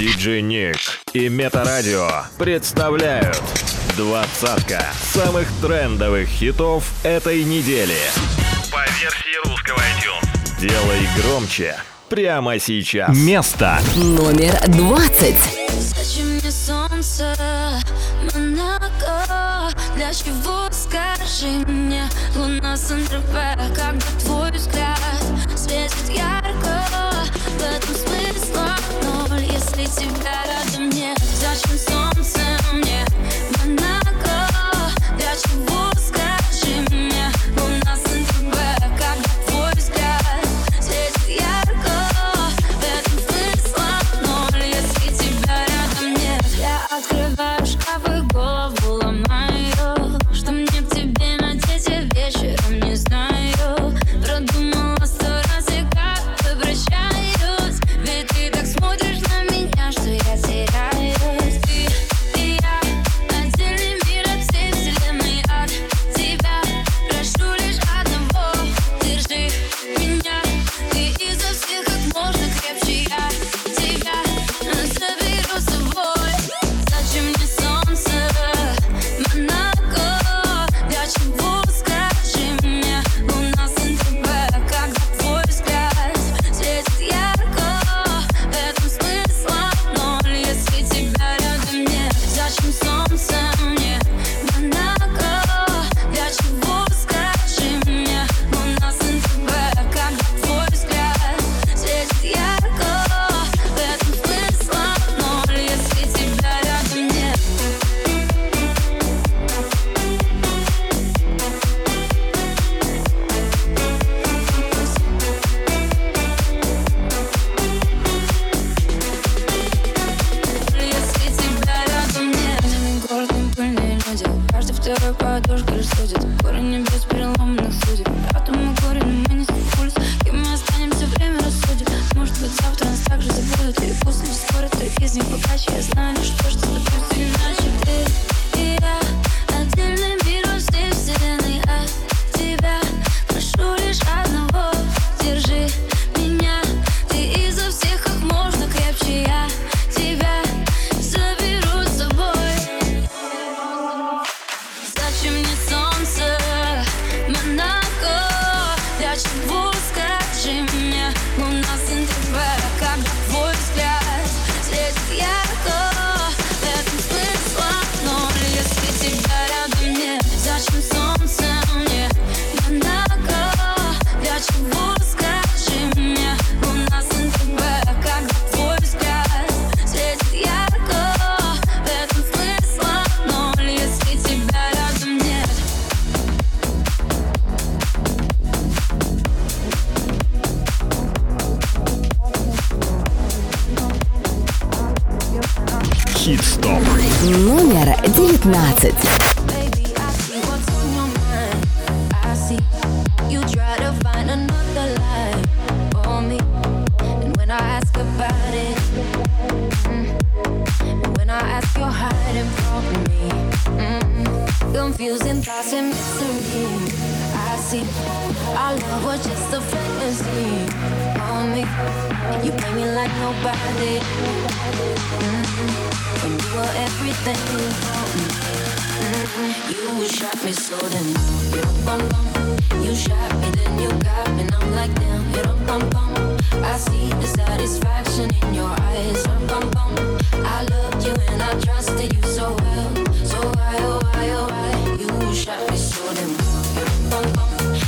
Диджей Ник и Метарадио представляют двадцатка самых трендовых хитов этой недели. По версии русского iTunes. Делай громче прямо сейчас. Место номер двадцать. для чего скажи мне, луна Сан-Тропе, когда твой ведь всегда рядом мне Зачем солнце. like nobody. Mm-hmm. When you were everything mm-hmm. you shot me so damn. Bum, bum, You shot me, then you got me, and I'm like damn. It bum, bum. I see the satisfaction in your eyes. Bum, bum, I loved you and I trusted you so well, so why oh why oh why you shot me so you Bum, bum.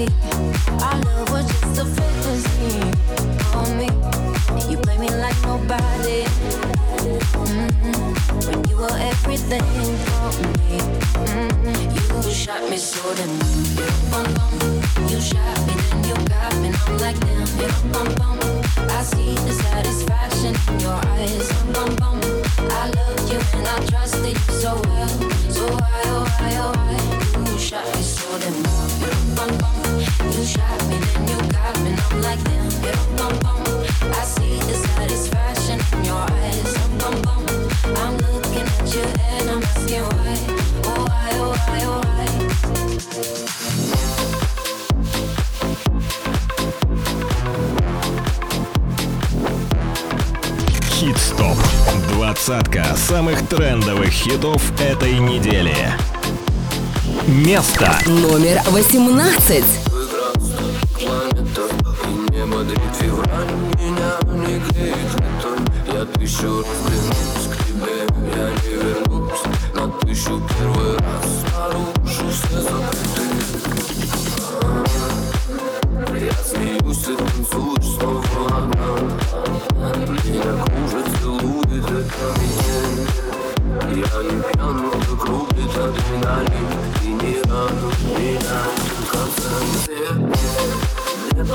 Our love was just a fantasy on me. You play me like nobody. Mm-hmm. When you were everything for me. Mm-hmm. You shot me so damn well. You shot me, you got me. I'm like, damn. I see the satisfaction in your eyes. I loved you and I trusted you so well. So why, oh, why, oh, why? You shot me so damn well. Хит-стоп. Двадцатка самых трендовых хитов этой недели. Место. Номер восемнадцать. Каждый февраль меня не греет, летом Я тысячу раз клянусь к тебе, я не вернусь На тысячу первый раз. Нарушу все запреты Я смеюсь, ты танцуешь снова одна. Меня кружит, целует, это меня. Я не пьян, но крутит адреналин. И не радует меня в конце. Я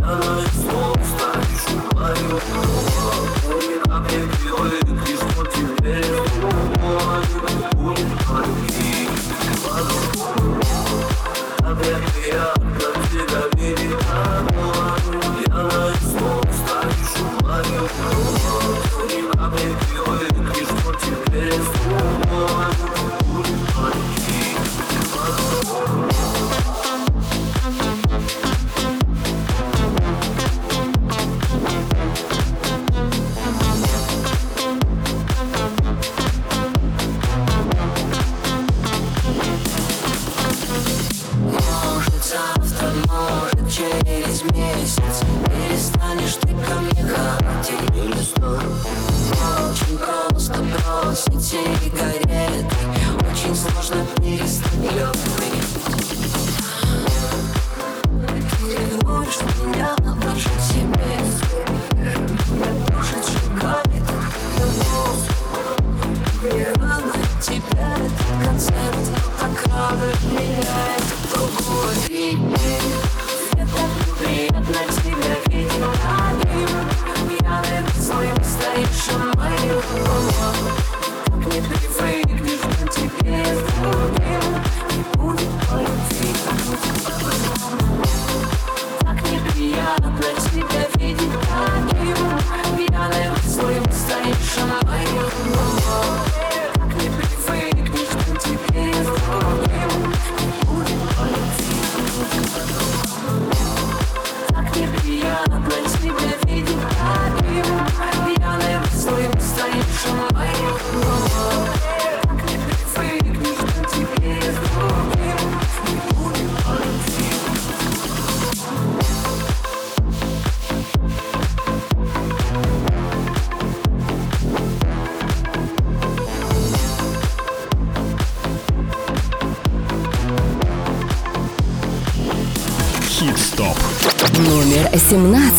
на слов стать шумаю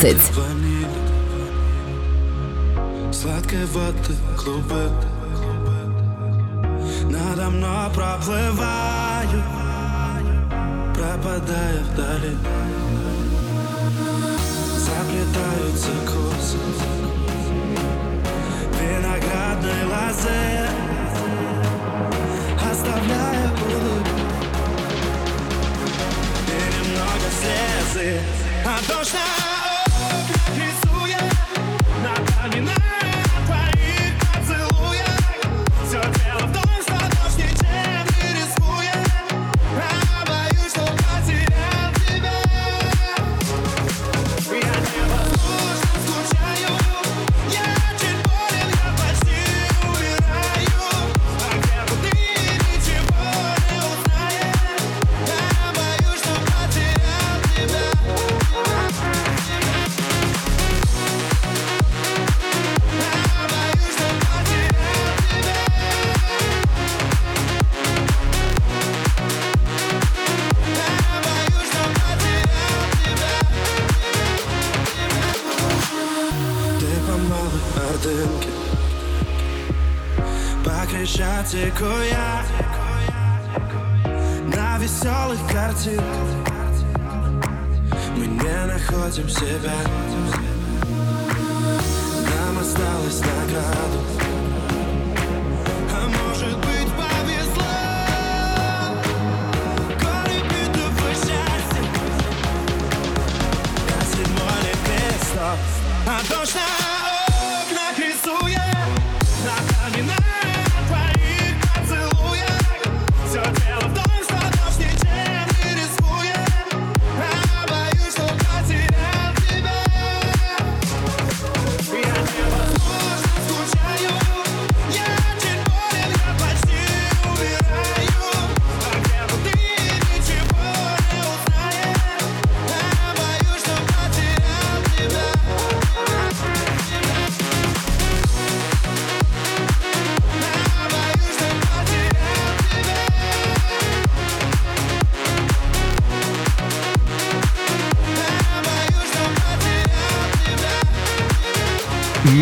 It.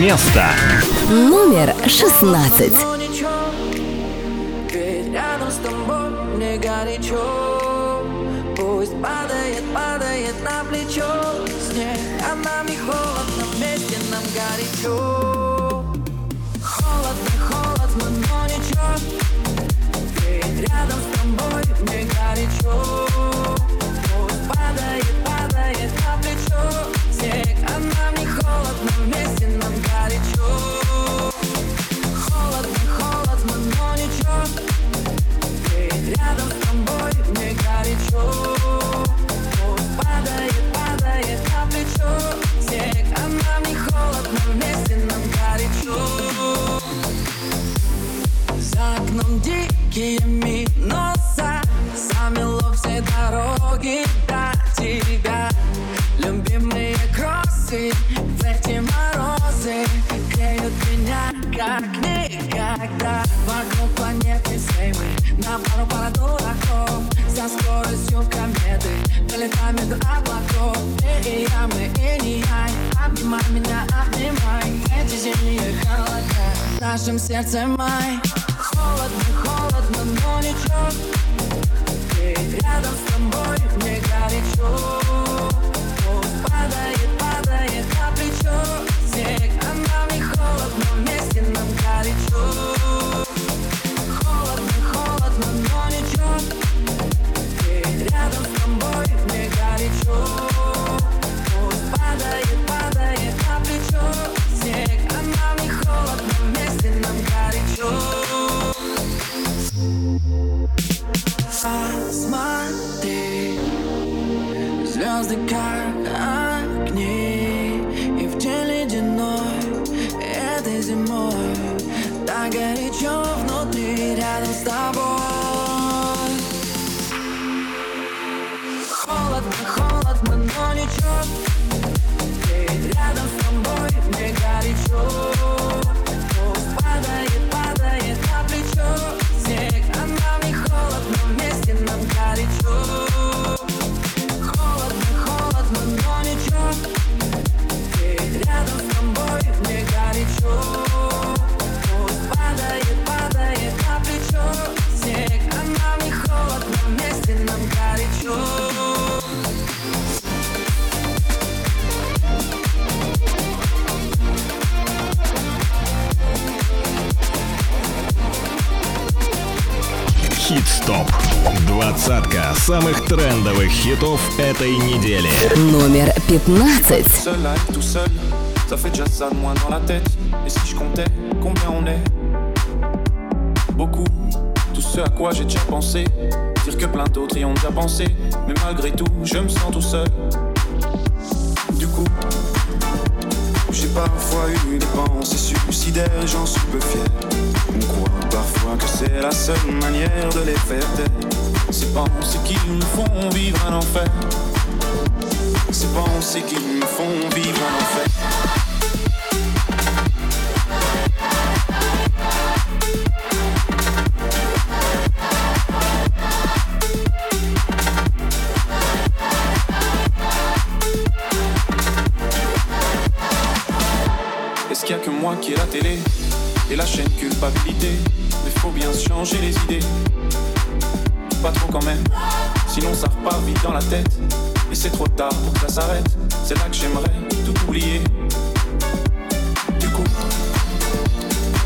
Место. Номер 16. Но ничего, ведь рядом с тобой мне горячо Пусть падает, падает на плечо снег А нам не холодно, вместе нам горячо Холодно, холодно, но ничего Ведь рядом с тобой мне горячо Пусть падает, падает на плечо снег А нам не нашем сердце май Холодно, холодно, но ничего Ведь рядом с тобой мне горячо звезды как огни И в день ледяной этой зимой Так Двадцатка самых трендовых хитов этой недели. Номер 15. Seul à être tout seul, ça fait déjà ça de moins dans la tête. Et si je comptais combien on est Beaucoup, tout ce à quoi j'ai déjà pensé. Dire que plein d'autres y ont déjà pensé. Mais malgré tout, je me sens tout seul. Du coup, j'ai parfois eu des pensées suicidaires et j'en suis peu fier. On croit parfois que c'est la seule manière de les faire taire. Ces pensées qui me font vivre un enfer. Ces pensées qui me font vivre un enfer. Est-ce qu'il y a que moi qui ai la télé et la chaîne culpabilité? Mais faut bien changer les idées. Pas trop quand même, sinon ça repart vite dans la tête. Et c'est trop tard pour que ça s'arrête. C'est là que j'aimerais tout oublier. Du coup,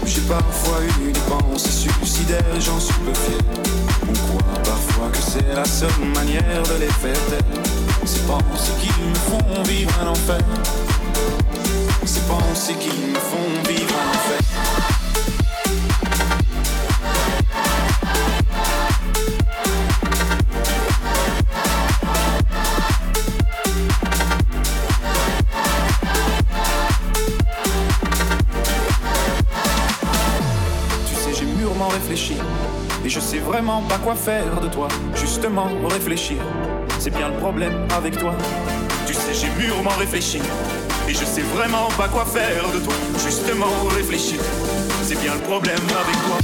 j'ai parfois eu des pensées suicidaires j'en suis peu fier. On croit parfois que c'est la seule manière de les faire taire. Ces pensées qui me font vivre un enfer. Ces pensées qui me font vivre un enfer. vraiment pas quoi faire de toi. Justement, réfléchir. C'est bien le problème avec toi. Tu sais, j'ai mûrement réfléchi. Et je sais vraiment pas quoi faire de toi. Justement, réfléchir. C'est bien le problème avec toi.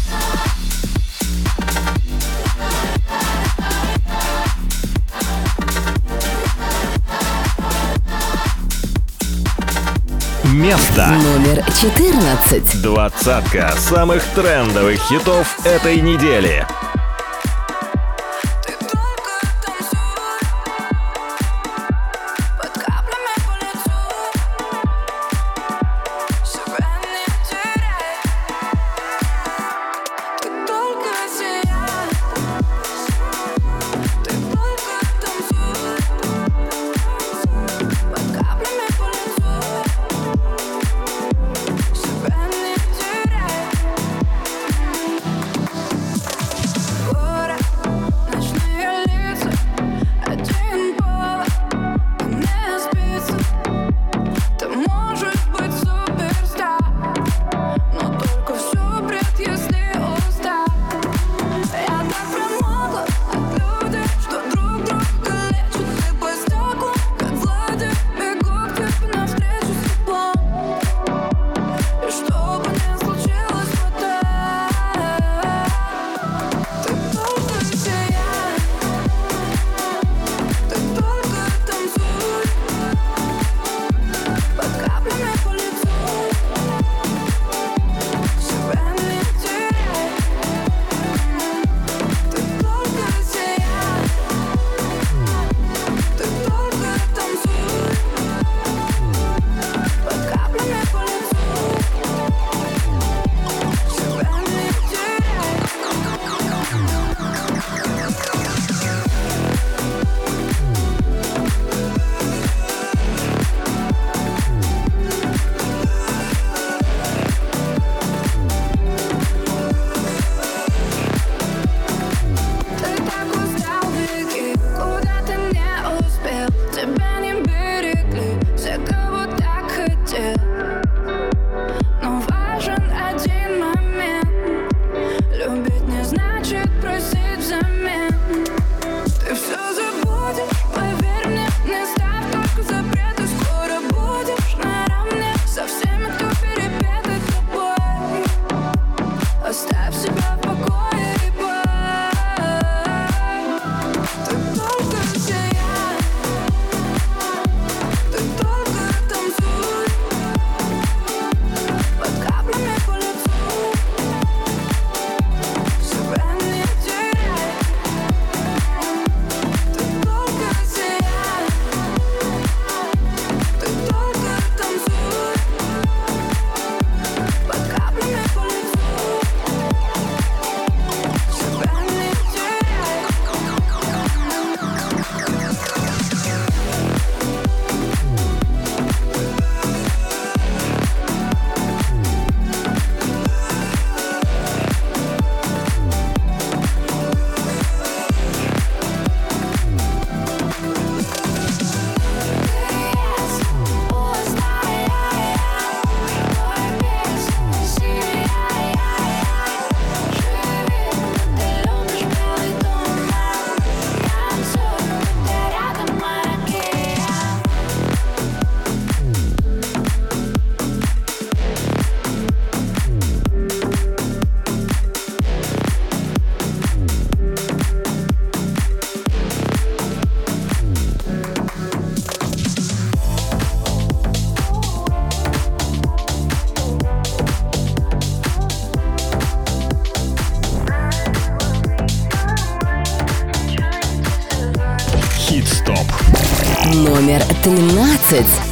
место. Номер 14. Двадцатка самых трендовых хитов этой недели. It's.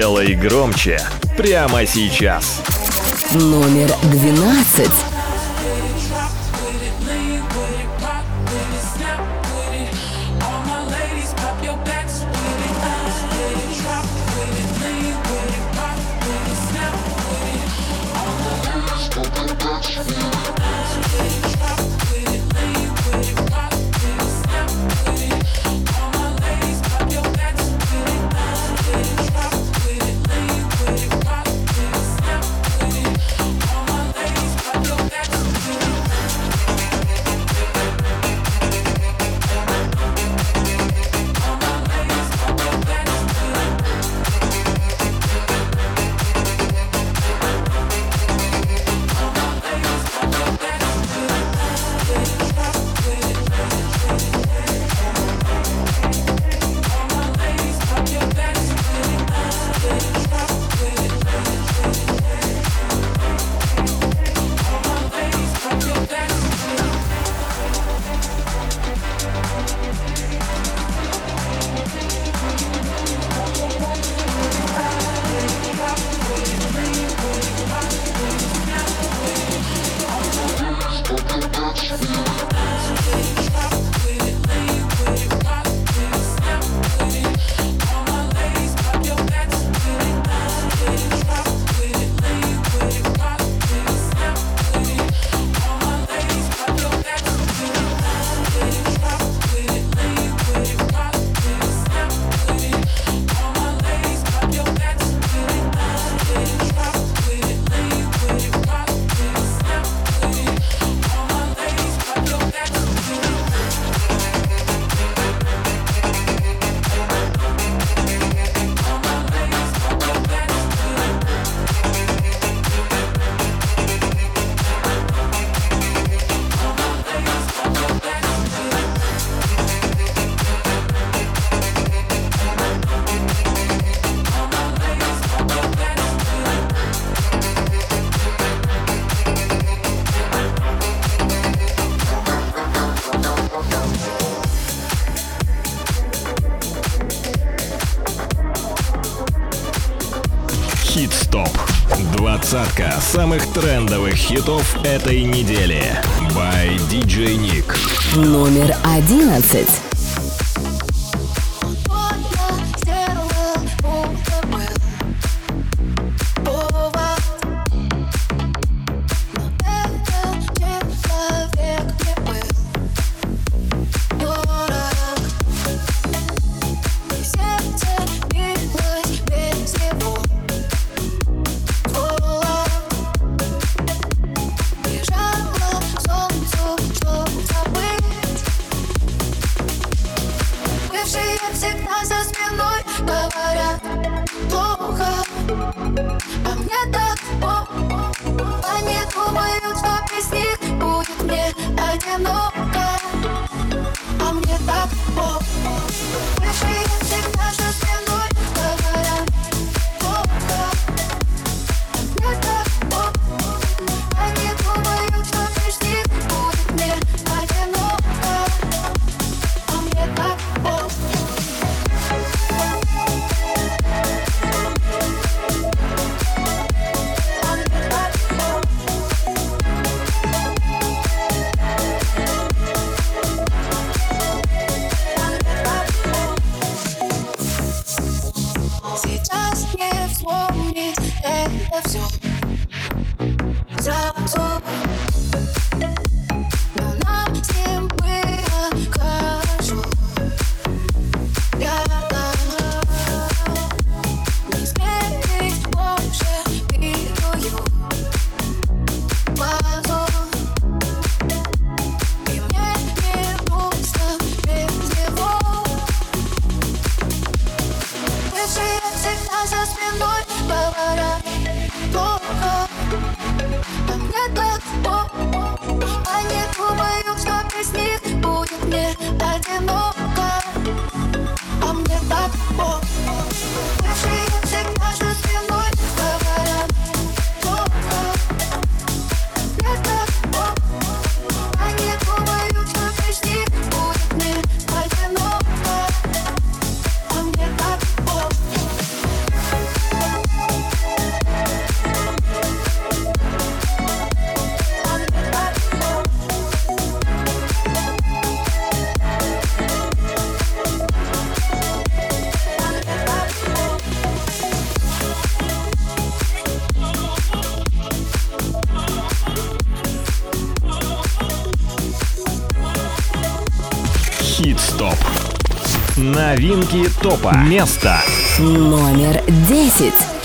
Сделай громче прямо сейчас. Номер двенадцать. Двадцатка самых трендовых хитов этой недели. By DJ Nick. Номер одиннадцать. новинки топа. Место номер десять.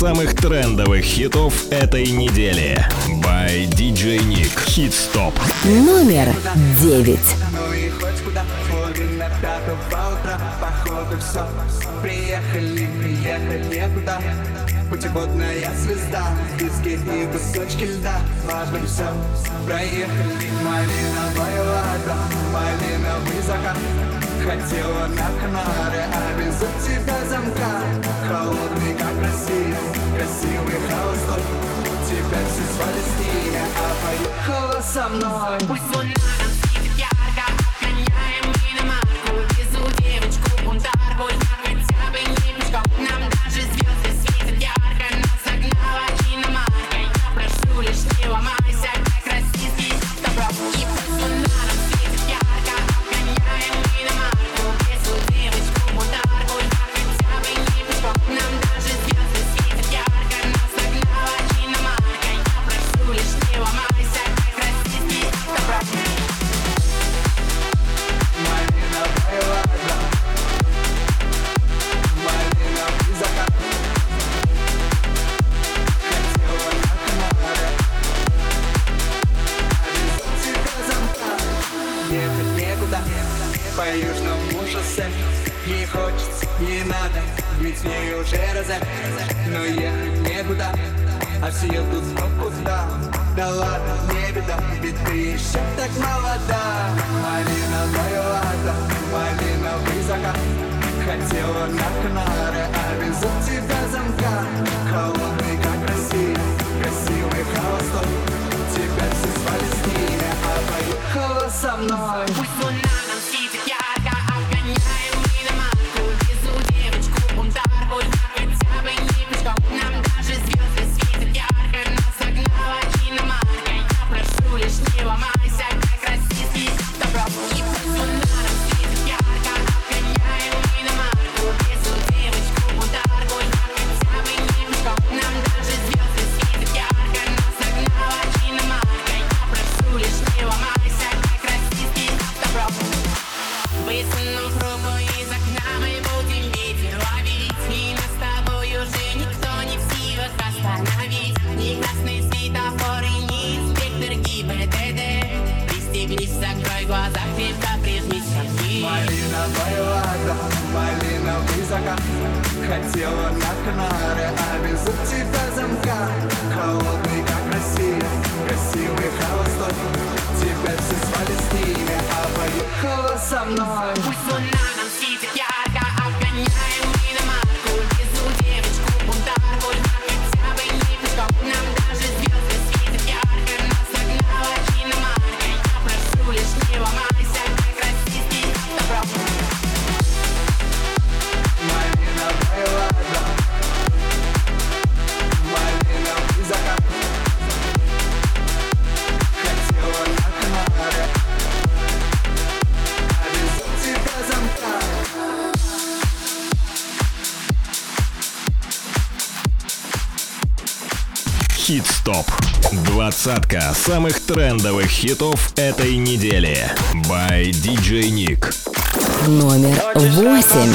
самых трендовых хитов этой недели. By DJ Nick. Хит Стоп. Номер девять. Путеводная звезда, диски и кусочки льда Важно все, проехали Малиновая вода, малиновый закат Хотела на канары, а без тебя замка. Холодный, как Россия, красивый холостой Тебя все с ними, а поехала со мной. Пусть Not gonna. Хит-стоп. Двадцатка самых трендовых хитов этой недели. By DJ Nick. Номер восемь.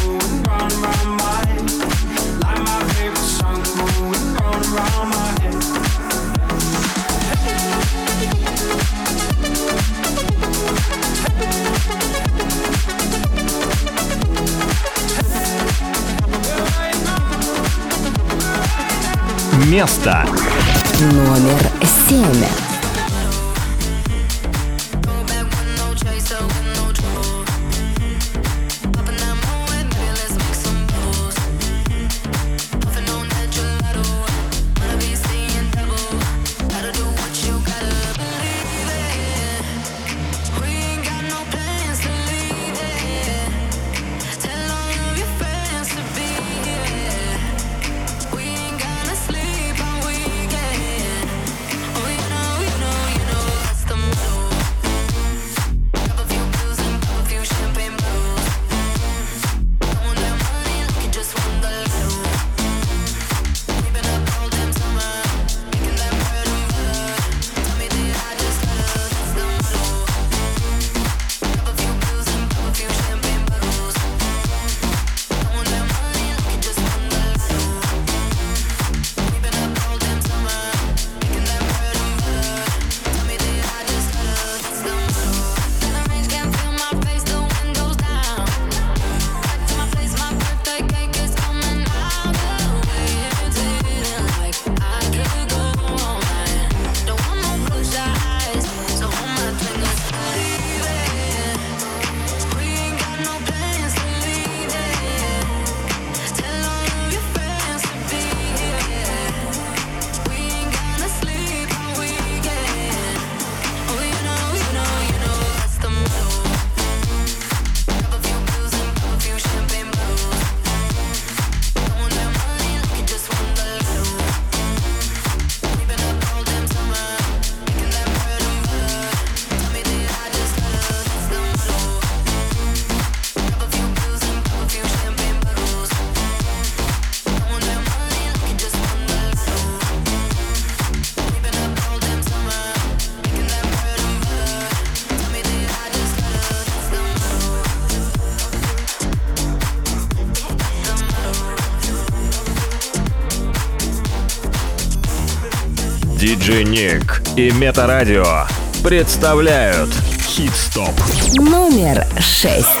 место. Номер семь. Диджей Ник и Метарадио представляют Хит-стоп. Номер шесть.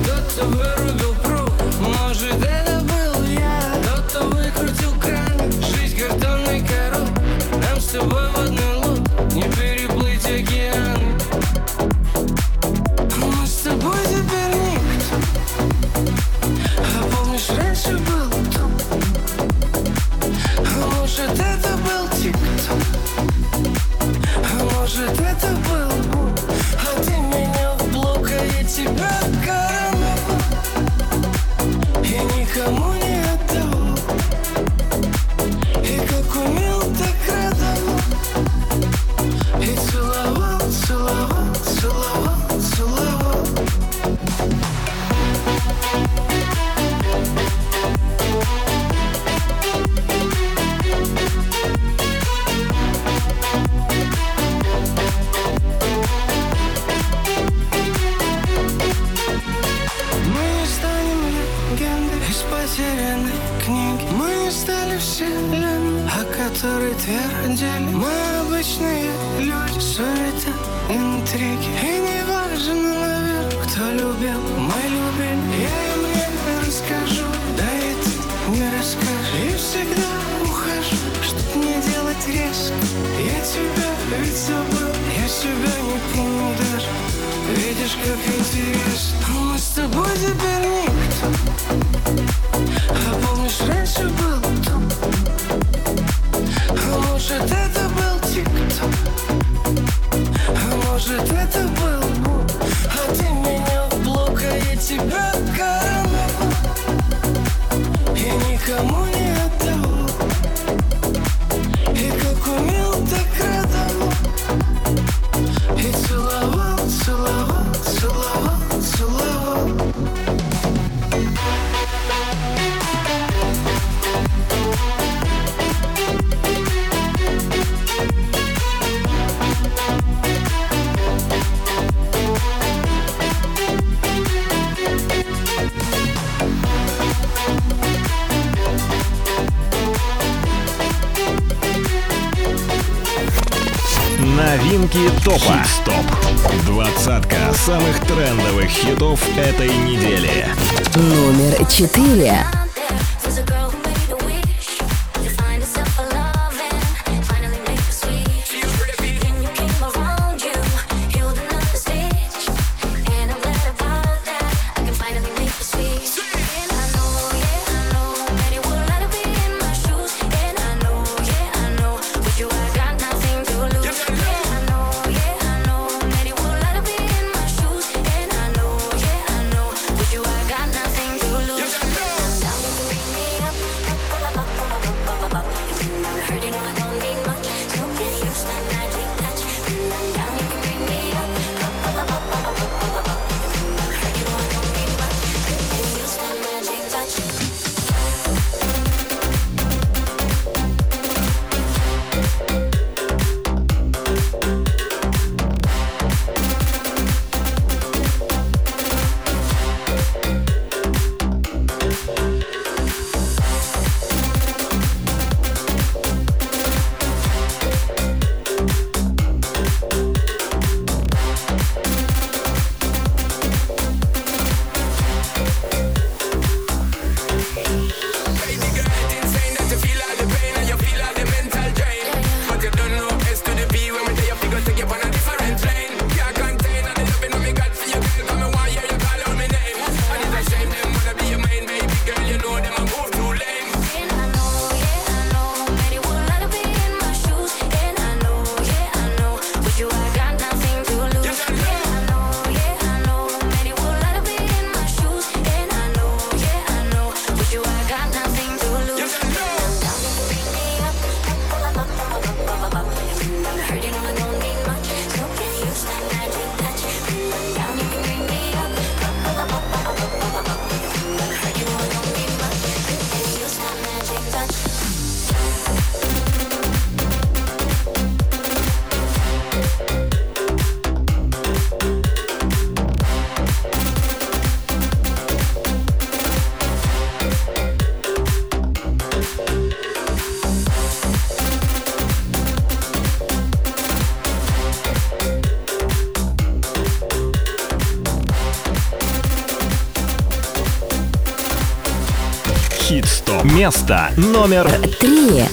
Место номер три.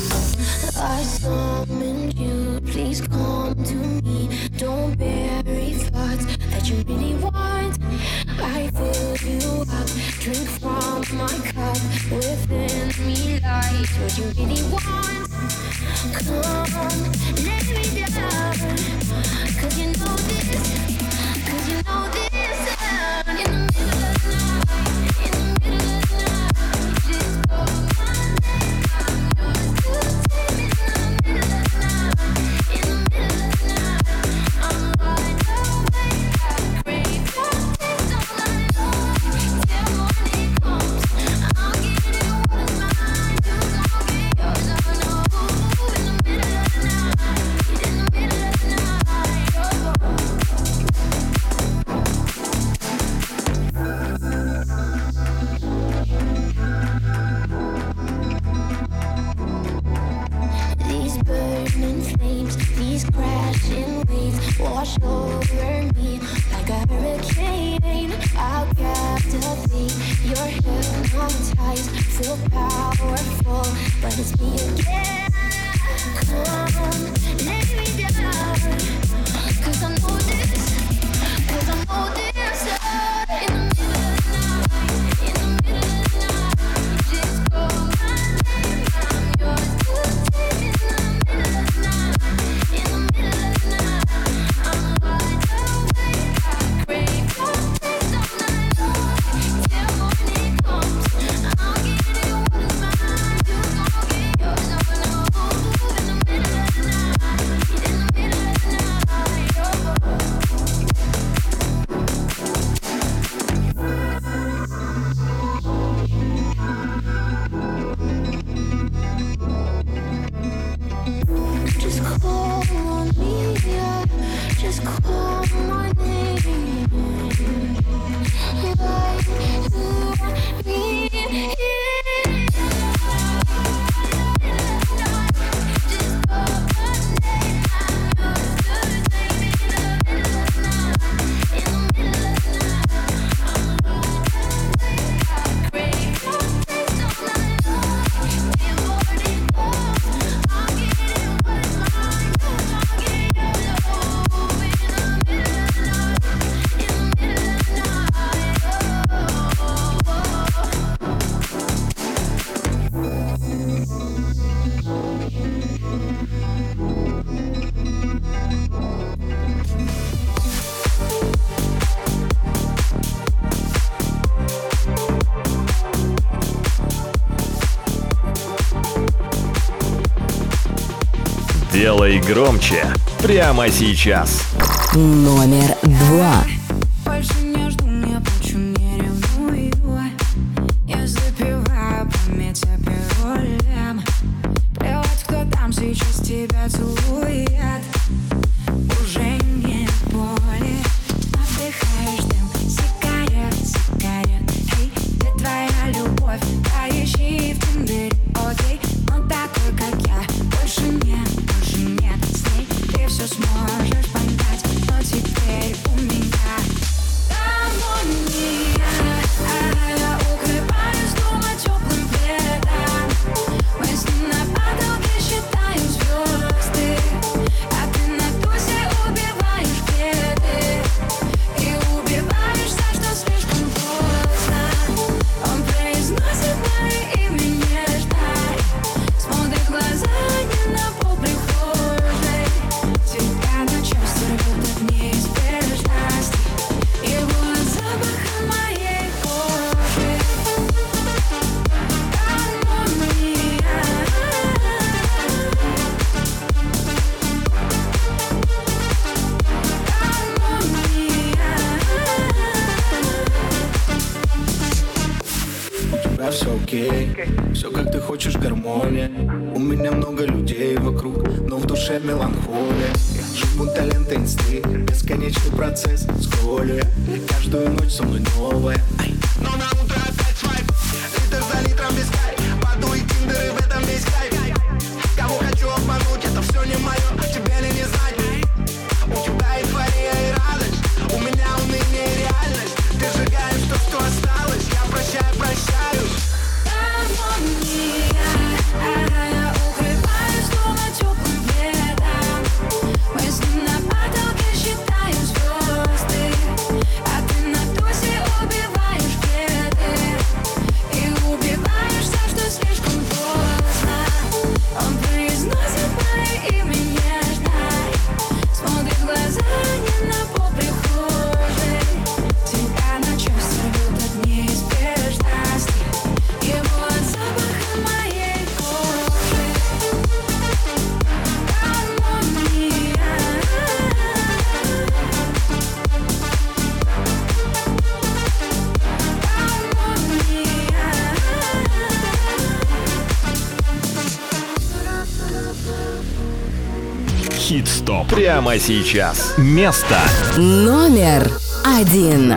Drink from my cup within me lies what you really want. Come, let me down. Делай громче прямо сейчас. Номер два. Прямо сейчас. Место номер один.